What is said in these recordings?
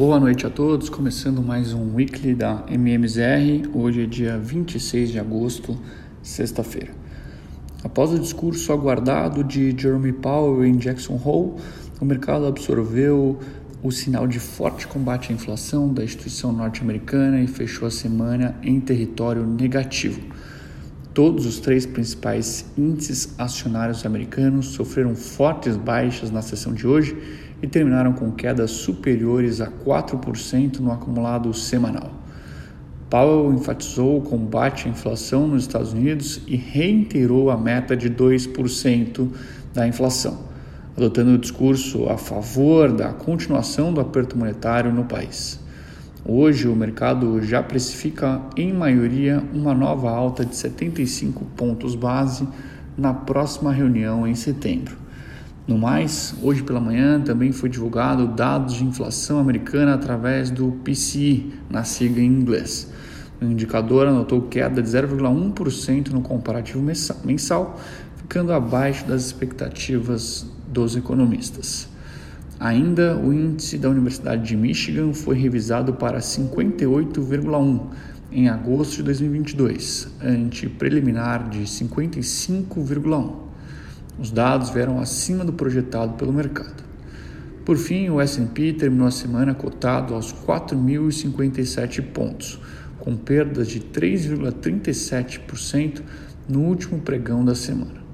Boa noite a todos, começando mais um weekly da MMZR. Hoje é dia 26 de agosto, sexta-feira. Após o discurso aguardado de Jeremy Powell em Jackson Hole, o mercado absorveu o sinal de forte combate à inflação da instituição norte-americana e fechou a semana em território negativo. Todos os três principais índices acionários americanos sofreram fortes baixas na sessão de hoje e terminaram com quedas superiores a 4% no acumulado semanal. Powell enfatizou o combate à inflação nos Estados Unidos e reiterou a meta de 2% da inflação, adotando o discurso a favor da continuação do aperto monetário no país. Hoje, o mercado já precifica, em maioria, uma nova alta de 75 pontos base na próxima reunião em setembro. No mais, hoje pela manhã também foi divulgado dados de inflação americana através do PCI, na sigla em inglês. O indicador anotou queda de 0,1% no comparativo mensal, ficando abaixo das expectativas dos economistas. Ainda, o índice da Universidade de Michigan foi revisado para 58,1 em agosto de 2022, ante preliminar de 55,1. Os dados vieram acima do projetado pelo mercado. Por fim, o S&P terminou a semana cotado aos 4.057 pontos, com perdas de 3,37% no último pregão da semana.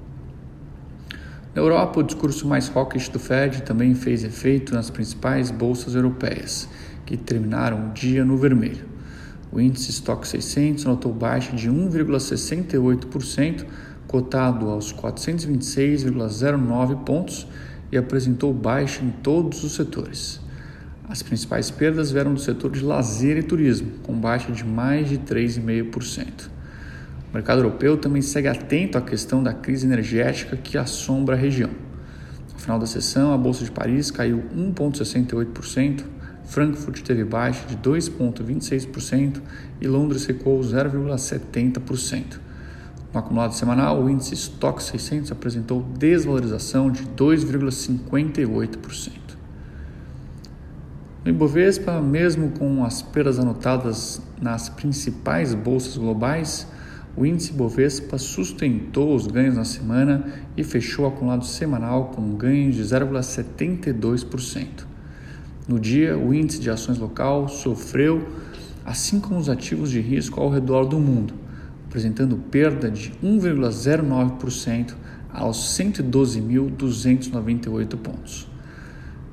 Na Europa, o discurso mais hawkish do Fed também fez efeito nas principais bolsas europeias, que terminaram o dia no vermelho. O índice Stock 600 notou baixa de 1,68%, cotado aos 426,09 pontos e apresentou baixa em todos os setores. As principais perdas vieram do setor de lazer e turismo, com baixa de mais de 3,5%. O mercado europeu também segue atento à questão da crise energética que assombra a região. No final da sessão, a Bolsa de Paris caiu 1,68%, Frankfurt teve baixa de 2,26% e Londres recuou 0,70%. No acumulado semanal, o índice Stock 600 apresentou desvalorização de 2,58%. No Ibovespa, mesmo com as perdas anotadas nas principais bolsas globais, o índice Ibovespa sustentou os ganhos na semana e fechou o acumulado semanal com ganhos de 0,72%. No dia, o índice de ações local sofreu, assim como os ativos de risco ao redor do mundo apresentando perda de 1,09% aos 112.298 pontos.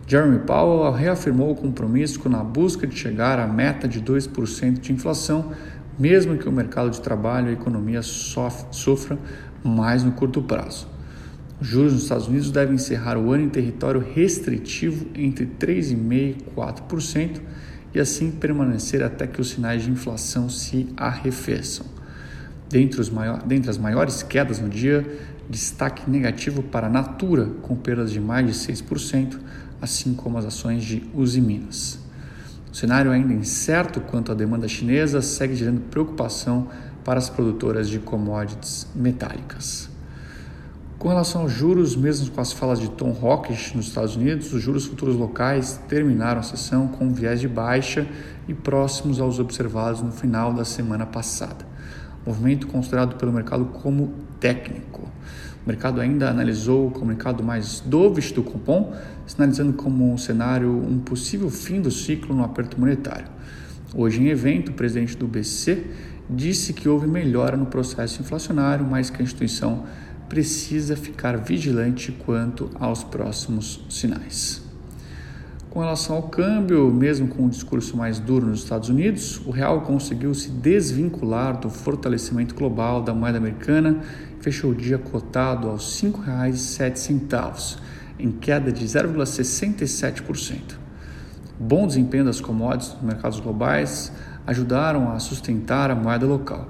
Jeremy Powell reafirmou o compromisso na busca de chegar à meta de 2% de inflação, mesmo que o mercado de trabalho e a economia sofra mais no curto prazo. Os juros nos Estados Unidos devem encerrar o ano em território restritivo entre 3,5% e 4% e assim permanecer até que os sinais de inflação se arrefeçam. Dentre, maior, dentre as maiores quedas no dia, destaque negativo para a Natura, com perdas de mais de 6%, assim como as ações de Uzi Minas. O cenário ainda incerto quanto à demanda chinesa segue gerando preocupação para as produtoras de commodities metálicas. Com relação aos juros, mesmo com as falas de Tom Hawkish nos Estados Unidos, os juros futuros locais terminaram a sessão com viés de baixa e próximos aos observados no final da semana passada movimento considerado pelo mercado como técnico. O mercado ainda analisou o comunicado mais dovish do Copom, sinalizando como um cenário um possível fim do ciclo no aperto monetário. Hoje, em evento, o presidente do BC disse que houve melhora no processo inflacionário, mas que a instituição precisa ficar vigilante quanto aos próximos sinais. Com relação ao câmbio, mesmo com o um discurso mais duro nos Estados Unidos, o real conseguiu se desvincular do fortalecimento global da moeda americana e fechou o dia cotado aos R$ 5,07, em queda de 0,67%. Bom desempenho das commodities nos mercados globais ajudaram a sustentar a moeda local.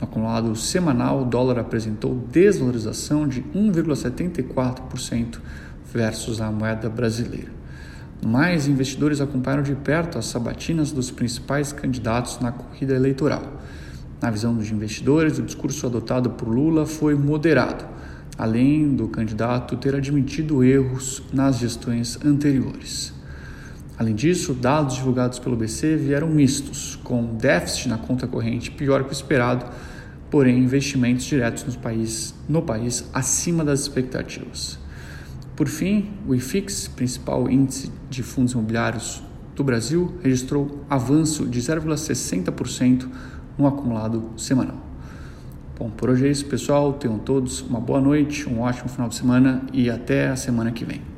No acumulado semanal, o dólar apresentou desvalorização de 1,74% versus a moeda brasileira. Mais investidores acompanharam de perto as sabatinas dos principais candidatos na corrida eleitoral. Na visão dos investidores, o discurso adotado por Lula foi moderado, além do candidato ter admitido erros nas gestões anteriores. Além disso, dados divulgados pelo BC vieram mistos, com déficit na conta corrente pior que o esperado, porém investimentos diretos no país, no país acima das expectativas. Por fim, o IFIX, principal índice de fundos imobiliários do Brasil, registrou avanço de 0,60% no acumulado semanal. Bom, por hoje é isso, pessoal. Tenham todos uma boa noite, um ótimo final de semana e até a semana que vem.